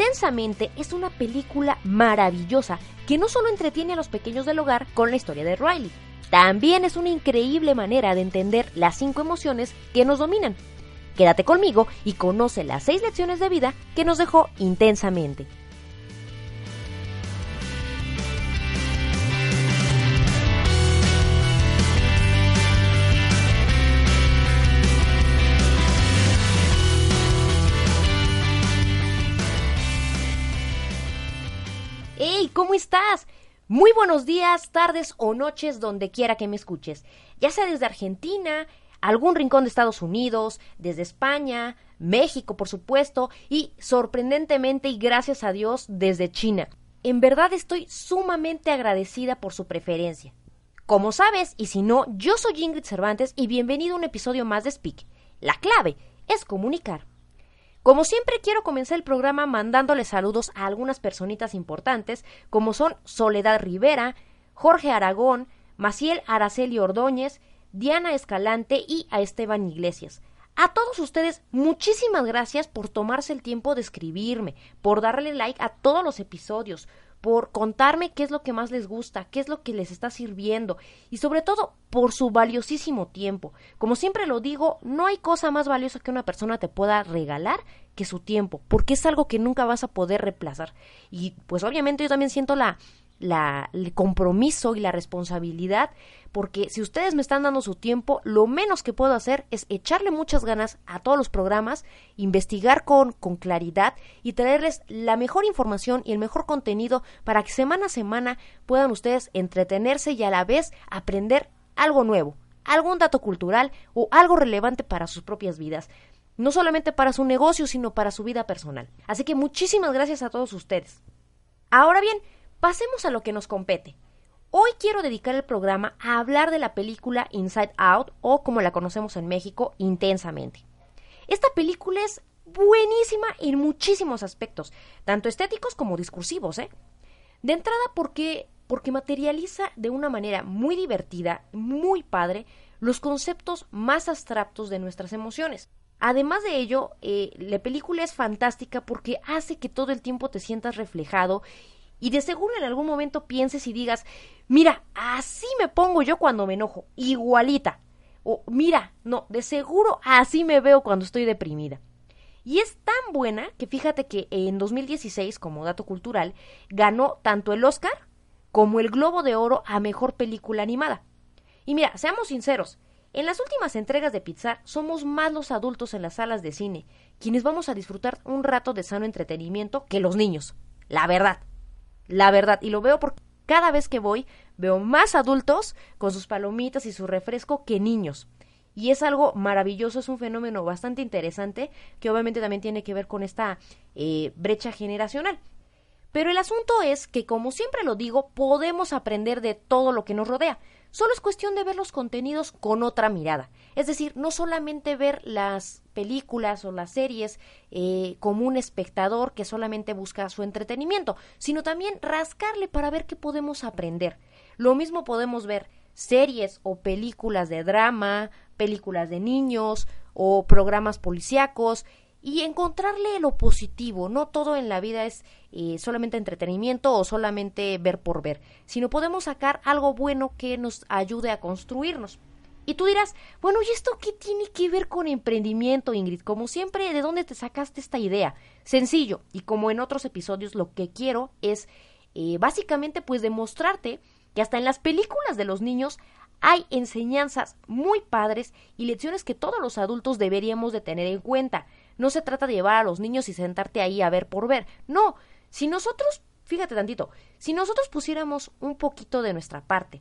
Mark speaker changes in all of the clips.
Speaker 1: Intensamente es una película maravillosa que no solo entretiene a los pequeños del hogar con la historia de Riley, también es una increíble manera de entender las cinco emociones que nos dominan. Quédate conmigo y conoce las seis lecciones de vida que nos dejó intensamente. Muy buenos días, tardes o noches donde quiera que me escuches, ya sea desde Argentina, algún rincón de Estados Unidos, desde España, México, por supuesto, y sorprendentemente y gracias a Dios desde China. En verdad estoy sumamente agradecida por su preferencia. Como sabes, y si no, yo soy Ingrid Cervantes y bienvenido a un episodio más de Speak. La clave es comunicar. Como siempre quiero comenzar el programa mandándole saludos a algunas personitas importantes, como son Soledad Rivera, Jorge Aragón, Maciel Araceli Ordóñez, Diana Escalante y a Esteban Iglesias. A todos ustedes, muchísimas gracias por tomarse el tiempo de escribirme, por darle like a todos los episodios, por contarme qué es lo que más les gusta, qué es lo que les está sirviendo y sobre todo por su valiosísimo tiempo. Como siempre lo digo, no hay cosa más valiosa que una persona te pueda regalar que su tiempo, porque es algo que nunca vas a poder reemplazar. Y pues obviamente yo también siento la la, el compromiso y la responsabilidad, porque si ustedes me están dando su tiempo, lo menos que puedo hacer es echarle muchas ganas a todos los programas, investigar con, con claridad y traerles la mejor información y el mejor contenido para que semana a semana puedan ustedes entretenerse y a la vez aprender algo nuevo, algún dato cultural o algo relevante para sus propias vidas no solamente para su negocio, sino para su vida personal. Así que muchísimas gracias a todos ustedes. Ahora bien, Pasemos a lo que nos compete. Hoy quiero dedicar el programa a hablar de la película Inside Out o como la conocemos en México, Intensamente. Esta película es buenísima en muchísimos aspectos, tanto estéticos como discursivos, ¿eh? De entrada porque porque materializa de una manera muy divertida, muy padre, los conceptos más abstractos de nuestras emociones. Además de ello, eh, la película es fantástica porque hace que todo el tiempo te sientas reflejado y de seguro en algún momento pienses y digas, mira, así me pongo yo cuando me enojo, igualita. O mira, no, de seguro así me veo cuando estoy deprimida. Y es tan buena que fíjate que en 2016, como dato cultural, ganó tanto el Oscar como el Globo de Oro a Mejor Película Animada. Y mira, seamos sinceros, en las últimas entregas de Pixar somos más los adultos en las salas de cine, quienes vamos a disfrutar un rato de sano entretenimiento que los niños. La verdad la verdad. Y lo veo porque cada vez que voy veo más adultos con sus palomitas y su refresco que niños. Y es algo maravilloso, es un fenómeno bastante interesante que obviamente también tiene que ver con esta eh, brecha generacional. Pero el asunto es que, como siempre lo digo, podemos aprender de todo lo que nos rodea. Solo es cuestión de ver los contenidos con otra mirada. Es decir, no solamente ver las películas o las series eh, como un espectador que solamente busca su entretenimiento, sino también rascarle para ver qué podemos aprender. Lo mismo podemos ver series o películas de drama, películas de niños o programas policíacos y encontrarle lo positivo. No todo en la vida es eh, solamente entretenimiento o solamente ver por ver, sino podemos sacar algo bueno que nos ayude a construirnos. Y tú dirás, bueno, ¿y esto qué tiene que ver con emprendimiento, Ingrid? Como siempre, ¿de dónde te sacaste esta idea? Sencillo, y como en otros episodios, lo que quiero es eh, básicamente pues demostrarte que hasta en las películas de los niños hay enseñanzas muy padres y lecciones que todos los adultos deberíamos de tener en cuenta. No se trata de llevar a los niños y sentarte ahí a ver por ver. No, si nosotros, fíjate tantito, si nosotros pusiéramos un poquito de nuestra parte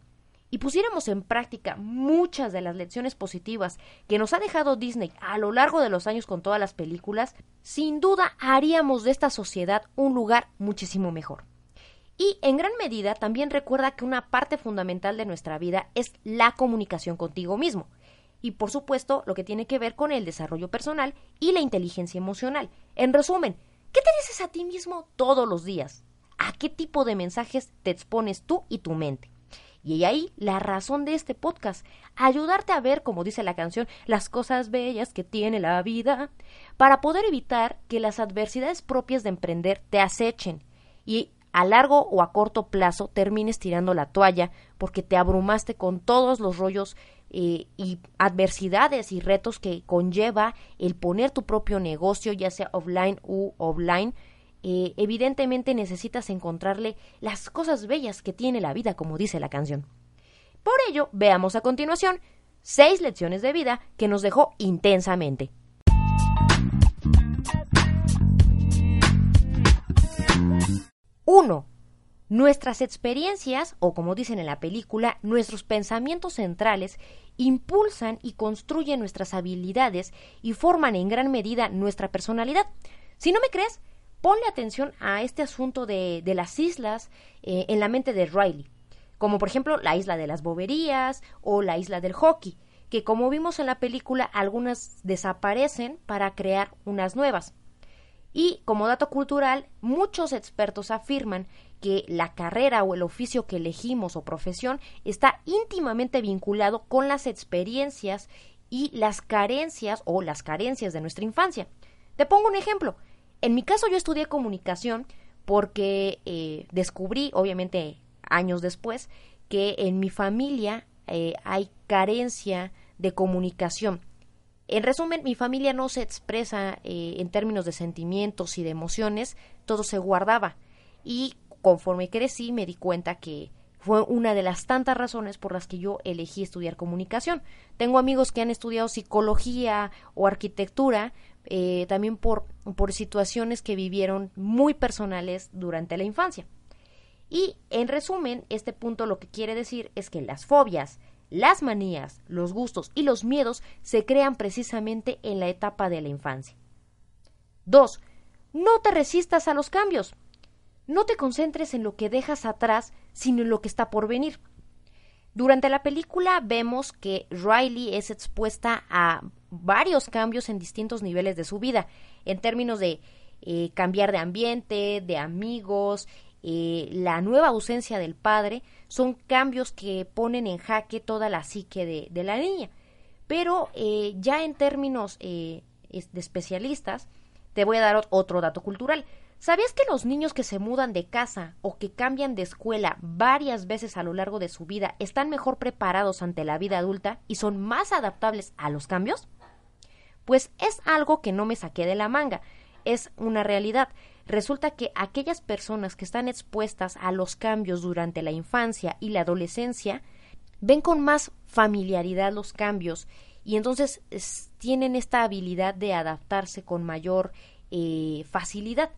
Speaker 1: y pusiéramos en práctica muchas de las lecciones positivas que nos ha dejado Disney a lo largo de los años con todas las películas, sin duda haríamos de esta sociedad un lugar muchísimo mejor. Y en gran medida también recuerda que una parte fundamental de nuestra vida es la comunicación contigo mismo y por supuesto lo que tiene que ver con el desarrollo personal y la inteligencia emocional. En resumen, ¿qué te dices a ti mismo todos los días? ¿A qué tipo de mensajes te expones tú y tu mente? Y ahí la razón de este podcast, ayudarte a ver, como dice la canción, las cosas bellas que tiene la vida, para poder evitar que las adversidades propias de emprender te acechen y a largo o a corto plazo termines tirando la toalla porque te abrumaste con todos los rollos eh, y adversidades y retos que conlleva el poner tu propio negocio, ya sea offline u offline, eh, evidentemente necesitas encontrarle las cosas bellas que tiene la vida, como dice la canción. Por ello, veamos a continuación seis lecciones de vida que nos dejó intensamente. 1. Nuestras experiencias, o como dicen en la película, nuestros pensamientos centrales, impulsan y construyen nuestras habilidades y forman en gran medida nuestra personalidad. Si no me crees, ponle atención a este asunto de, las islas eh, en la mente de Riley, como por ejemplo la isla de las boberías o la isla del hockey, que como vimos en la película algunas desaparecen para crear unas nuevas. Y como dato cultural, muchos expertos afirman que la carrera o el oficio que elegimos o profesión está íntimamente vinculado con las experiencias y las carencias o las carencias de nuestra infancia. Te pongo un ejemplo. En mi caso yo estudié comunicación porque eh, descubrí, obviamente años después, que en mi familia eh, hay carencia de comunicación. En resumen, mi familia no se expresa eh, en términos de sentimientos y de emociones, todo se guardaba. Y conforme crecí me di cuenta que fue una de las tantas razones por las que yo elegí estudiar comunicación. Tengo amigos que han estudiado psicología o arquitectura, eh, también por, por situaciones que vivieron muy personales durante la infancia. Y en resumen, este punto lo que quiere decir es que las fobias, las manías, los gustos y los miedos se crean precisamente en la etapa de la infancia. 2. No te resistas a los cambios. No te concentres en lo que dejas atrás, sino en lo que está por venir. Durante la película vemos que Riley es expuesta a varios cambios en distintos niveles de su vida, en términos de eh, cambiar de ambiente, de amigos, eh, la nueva ausencia del padre, son cambios que ponen en jaque toda la psique de, la niña. Pero eh, ya en términos eh, de especialistas, te voy a dar otro dato cultural. ¿Sabías que los niños que se mudan de casa o que cambian de escuela varias veces a lo largo de su vida están mejor preparados ante la vida adulta y son más adaptables a los cambios? Pues es algo que no me saqué de la manga, es una realidad resulta que aquellas personas que están expuestas a los cambios durante la infancia y la adolescencia ven con más familiaridad los cambios y entonces tienen esta habilidad de adaptarse con mayor eh, facilidad.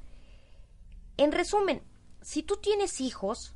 Speaker 1: En resumen, si tú tienes hijos,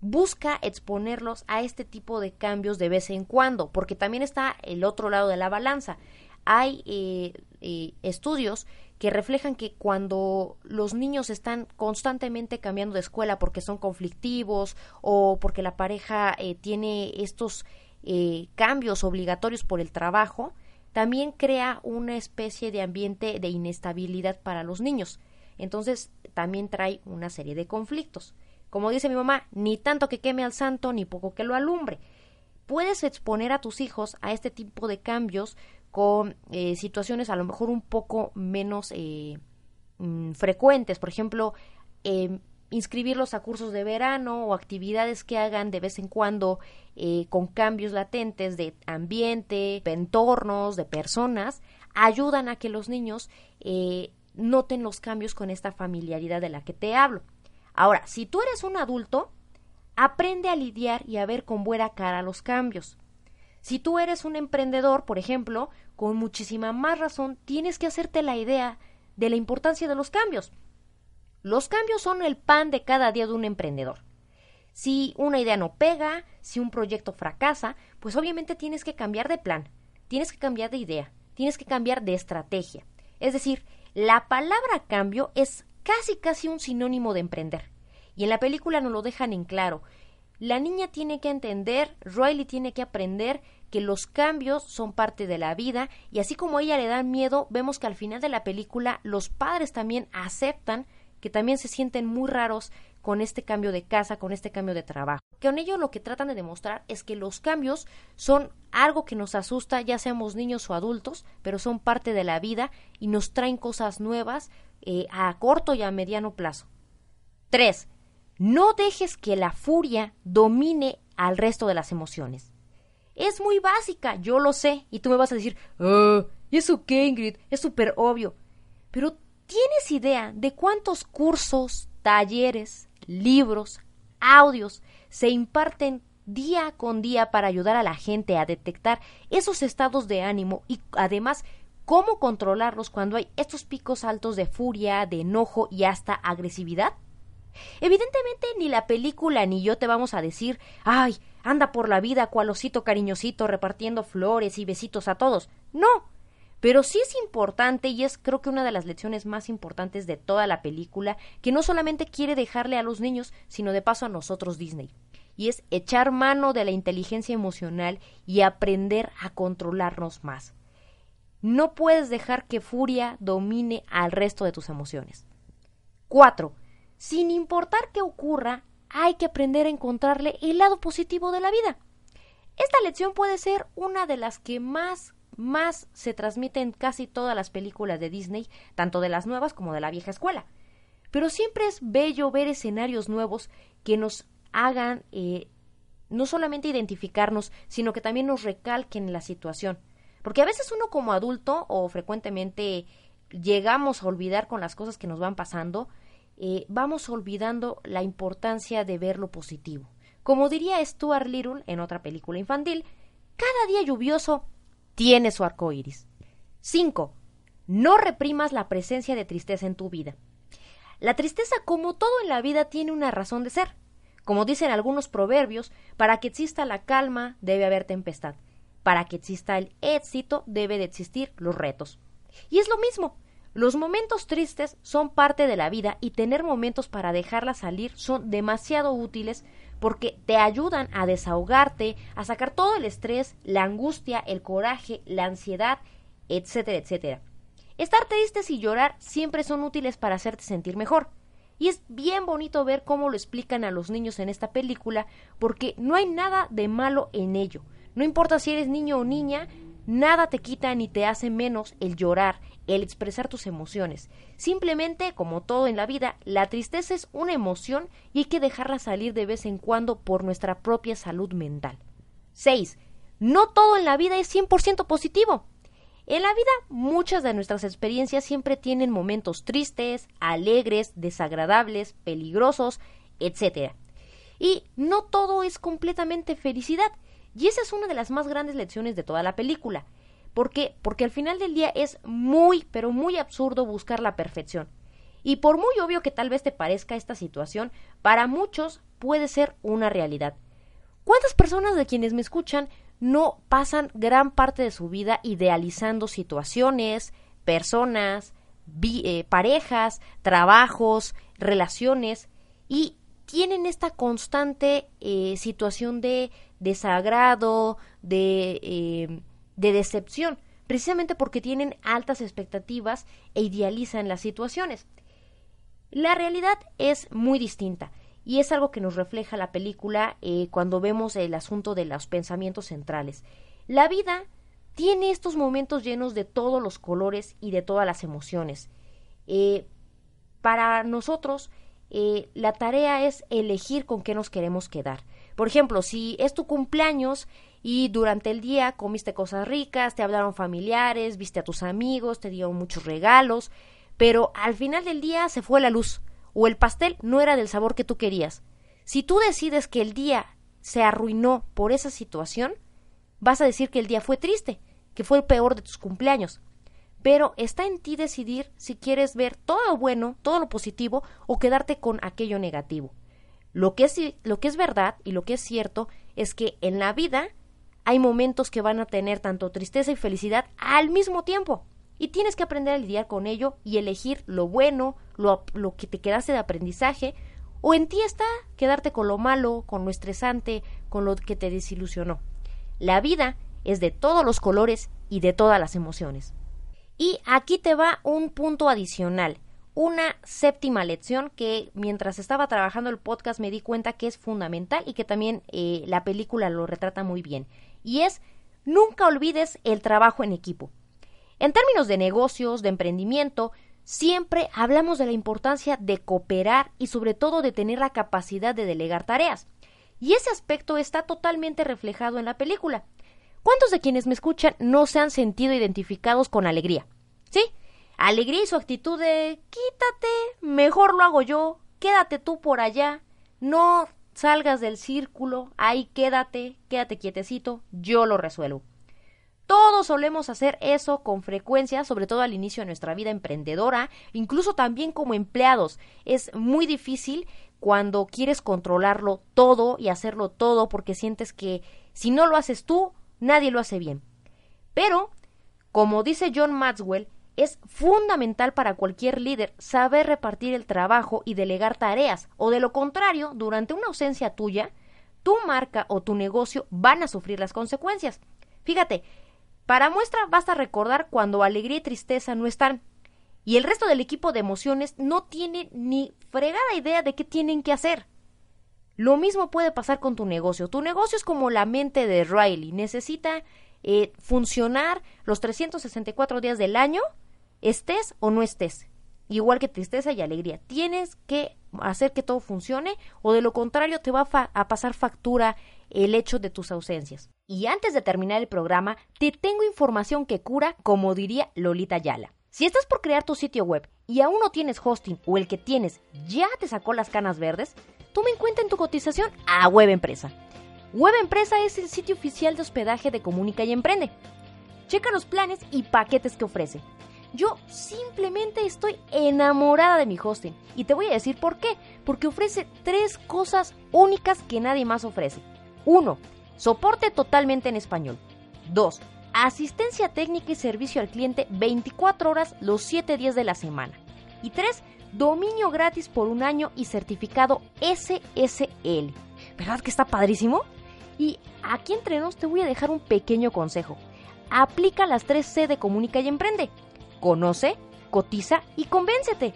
Speaker 1: busca exponerlos a este tipo de cambios de vez en cuando, porque también está el otro lado de la balanza. Hay eh, eh, estudios que reflejan que cuando los niños están constantemente cambiando de escuela porque son conflictivos o porque la pareja eh, tiene estos eh, cambios obligatorios por el trabajo, también crea una especie de ambiente de inestabilidad para los niños. Entonces también trae una serie de conflictos. Como dice mi mamá, ni tanto que queme al santo, ni poco que lo alumbre. Puedes exponer a tus hijos a este tipo de cambios con eh, situaciones a lo mejor un poco menos eh, mm, frecuentes, por ejemplo, eh, inscribirlos a cursos de verano o actividades que hagan de vez en cuando eh, con cambios latentes de ambiente, de entornos, de personas, ayudan a que los niños noten los cambios con esta familiaridad de la que te hablo. Ahora, si tú eres un adulto, aprende a lidiar y a ver con buena cara los cambios. Si tú eres un emprendedor, por ejemplo, con muchísima más razón tienes que hacerte la idea de la importancia de los cambios. Los cambios son el pan de cada día de un emprendedor. Si una idea no pega, si un proyecto fracasa, pues obviamente tienes que cambiar de plan, tienes que cambiar de idea, tienes que cambiar de estrategia. Es decir, la palabra cambio es casi casi un sinónimo de emprender. Y en la película nos lo dejan en claro. La niña tiene que entender, Riley tiene que aprender que los cambios son parte de la vida y así como a ella le dan miedo, vemos que al final de la película los padres también aceptan que también se sienten muy raros con este cambio de casa, con este cambio de trabajo. Con ello lo que tratan de demostrar es que los cambios son algo que nos asusta, ya seamos niños o adultos, pero son parte de la vida y nos traen cosas nuevas eh, a corto y a mediano plazo. 3. No dejes que la furia domine al resto de las emociones. Es muy básica, yo lo sé, y tú me vas a decir, oh, ¿y eso qué, Ingrid? Es súper obvio. Pero ¿tienes idea de cuántos cursos, talleres, libros, audios se imparten día con día para ayudar a la gente a detectar esos estados de ánimo y además cómo controlarlos cuando hay estos picos altos de furia, de enojo y hasta agresividad? Evidentemente ni la película ni yo te vamos a decir, ay, anda por la vida cual osito cariñosito repartiendo flores y besitos a todos. No. Pero sí es importante y es creo que una de las lecciones más importantes de toda la película que no solamente quiere dejarle a los niños, sino de paso a nosotros Disney. Y es echar mano de la inteligencia emocional y aprender a controlarnos más. No puedes dejar que furia domine al resto de tus emociones. 4 sin importar qué ocurra, hay que aprender a encontrarle el lado positivo de la vida. Esta lección puede ser una de las que más más se transmite en casi todas las películas de Disney, tanto de las nuevas como de la vieja escuela. Pero siempre es bello ver escenarios nuevos que nos hagan eh, no solamente identificarnos, sino que también nos recalquen la situación. Porque a veces uno como adulto o frecuentemente llegamos a olvidar con las cosas que nos van pasando, eh, vamos olvidando la importancia de ver lo positivo. Como diría Stuart Little en otra película infantil, cada día lluvioso tiene su arco iris. 5. No reprimas la presencia de tristeza en tu vida. La tristeza, como todo en la vida, tiene una razón de ser. Como dicen algunos proverbios, para que exista la calma debe haber tempestad. Para que exista el éxito debe de existir los retos. Y es lo mismo. Los momentos tristes son parte de la vida y tener momentos para dejarla salir son demasiado útiles porque te ayudan a desahogarte, a sacar todo el estrés, la angustia, el coraje, la ansiedad, etcétera, etcétera. Estar tristes y llorar siempre son útiles para hacerte sentir mejor. Y es bien bonito ver cómo lo explican a los niños en esta película, porque no hay nada de malo en ello. No importa si eres niño o niña, nada te quita ni te hace menos el llorar, el expresar tus emociones. Simplemente, como todo en la vida, la tristeza es una emoción y hay que dejarla salir de vez en cuando por nuestra propia salud mental. 6. No todo en la vida es 100% positivo. En la vida muchas de nuestras experiencias siempre tienen momentos tristes, alegres, desagradables, peligrosos, etc. Y no todo es completamente felicidad. Y esa es una de las más grandes lecciones de toda la película. ¿Por qué? Porque al final del día es muy, pero muy absurdo buscar la perfección. Y por muy obvio que tal vez te parezca esta situación, para muchos puede ser una realidad. ¿Cuántas personas de quienes me escuchan no pasan gran parte de su vida idealizando situaciones, personas, eh, parejas, trabajos, relaciones y tienen esta constante eh, situación de desagrado, de eh, de decepción, precisamente porque tienen altas expectativas e idealizan las situaciones. La realidad es muy distinta y es algo que nos refleja la película eh, cuando vemos el asunto de los pensamientos centrales. La vida tiene estos momentos llenos de todos los colores y de todas las emociones. Para nosotros, eh, la tarea es elegir con qué nos queremos quedar. Por ejemplo, si es tu cumpleaños y durante el día comiste cosas ricas, te hablaron familiares, viste a tus amigos, te dieron muchos regalos, pero al final del día se fue la luz o el pastel no era del sabor que tú querías. Si tú decides que el día se arruinó por esa situación, vas a decir que el día fue triste, que fue el peor de tus cumpleaños. Pero está en ti decidir si quieres ver todo lo bueno, todo lo positivo o quedarte con aquello negativo. Lo que es, lo que es verdad y lo que es cierto es que en la vida hay momentos que van a tener tanto tristeza y felicidad al mismo tiempo. Y tienes que aprender a lidiar con ello y elegir lo bueno, lo, lo, que te quedaste de aprendizaje, o en ti está quedarte con lo malo, con lo estresante, con lo que te desilusionó. La vida es de todos los colores y de todas las emociones. Y aquí te va un punto adicional. una séptima lección que mientras estaba trabajando el podcast me di cuenta que es fundamental y que también eh, la película lo retrata muy bien. Y es, nunca olvides el trabajo en equipo. En términos de negocios, de emprendimiento, siempre hablamos de la importancia de cooperar y sobre todo de tener la capacidad de delegar tareas. Y ese aspecto está totalmente reflejado en la película. ¿Cuántos de quienes me escuchan no se han sentido identificados con alegría? ¿Sí? Alegría y su actitud de quítate, mejor lo hago yo, quédate tú por allá, no salgas del círculo, ahí quédate, quédate quietecito, yo lo resuelvo. Todos solemos hacer eso con frecuencia, sobre todo al inicio de nuestra vida emprendedora, incluso también como empleados. Es muy difícil cuando quieres controlarlo todo y hacerlo todo porque sientes que si no lo haces tú, nadie lo hace bien. Pero, como dice John Maxwell, es fundamental para cualquier líder saber repartir el trabajo y delegar tareas, o de lo contrario, durante una ausencia tuya, tu marca o tu negocio van a sufrir las consecuencias. Fíjate, para muestra basta recordar cuando alegría y tristeza no están, y el resto del equipo de emociones no tiene ni fregada idea de qué tienen que hacer. Lo mismo puede pasar con tu negocio. Tu negocio es como la mente de Riley. Necesita eh, funcionar los 364 días del año, estés o no estés. Igual que tristeza y alegría. Tienes que hacer que todo funcione o de lo contrario te va a pasar factura el hecho de tus ausencias. Y antes de terminar el programa, te tengo información que cura, como diría Lolita Yala. Si estás por crear tu sitio web y aún no tienes hosting o el que tienes ya te sacó las canas verdes, toma en cuenta en tu cotización a Web Empresa. Web Empresa es el sitio oficial de hospedaje de Comunica y Emprende. Checa los planes y paquetes que ofrece. Yo simplemente estoy enamorada de mi hosting y te voy a decir por qué. Porque ofrece tres cosas únicas que nadie más ofrece. 1. Soporte totalmente en español. 2. Asistencia técnica y servicio al cliente 24 horas los 7 días de la semana. Y 3 dominio gratis por un año y certificado SSL. ¿Verdad que está padrísimo? Y aquí entre nos te voy a dejar un pequeño consejo. Aplica las 3C de Comunica y Emprende. Conoce, cotiza y convéncete.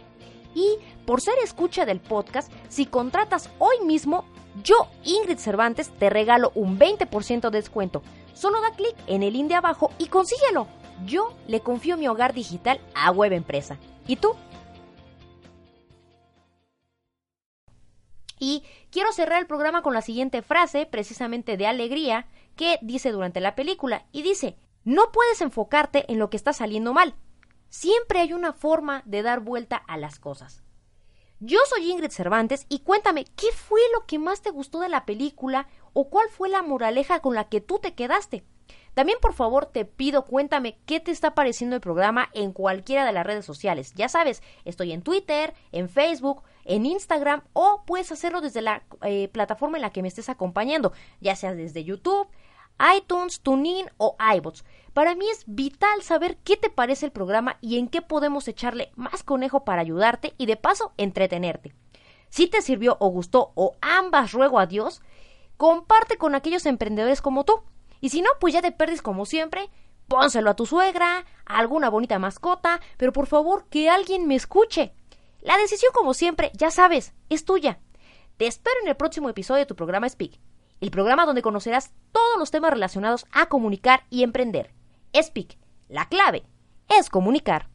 Speaker 1: Y por ser escucha del podcast, si contratas hoy mismo, yo, Ingrid Cervantes, te regalo un 20% de descuento. Solo da clic en el link de abajo y consíguelo. Yo le confío mi hogar digital a Web Empresa. ¿Y tú? Y quiero cerrar el programa con la siguiente frase, precisamente de alegría, que dice durante la película, y dice, no puedes enfocarte en lo que está saliendo mal. Siempre hay una forma de dar vuelta a las cosas. Yo soy Ingrid Cervantes y cuéntame, ¿qué fue lo que más te gustó de la película o cuál fue la moraleja con la que tú te quedaste? También por favor te pido cuéntame qué te está pareciendo el programa en cualquiera de las redes sociales. Ya sabes, estoy en Twitter, en Facebook, en Instagram o puedes hacerlo desde la eh, plataforma en la que me estés acompañando, ya sea desde YouTube, iTunes, TuneIn o iBots. Para mí es vital saber qué te parece el programa y en qué podemos echarle más conejo para ayudarte y de paso entretenerte. Si te sirvió o gustó o ambas ruego a Dios, comparte con aquellos emprendedores como tú. Y si no, pues ya te perdis como siempre, pónselo a tu suegra, a alguna bonita mascota, pero por favor que alguien me escuche. La decisión, como siempre, ya sabes, es tuya. Te espero en el próximo episodio de tu programa Speak, el programa donde conocerás todos los temas relacionados a comunicar y emprender. Speak, la clave es comunicar.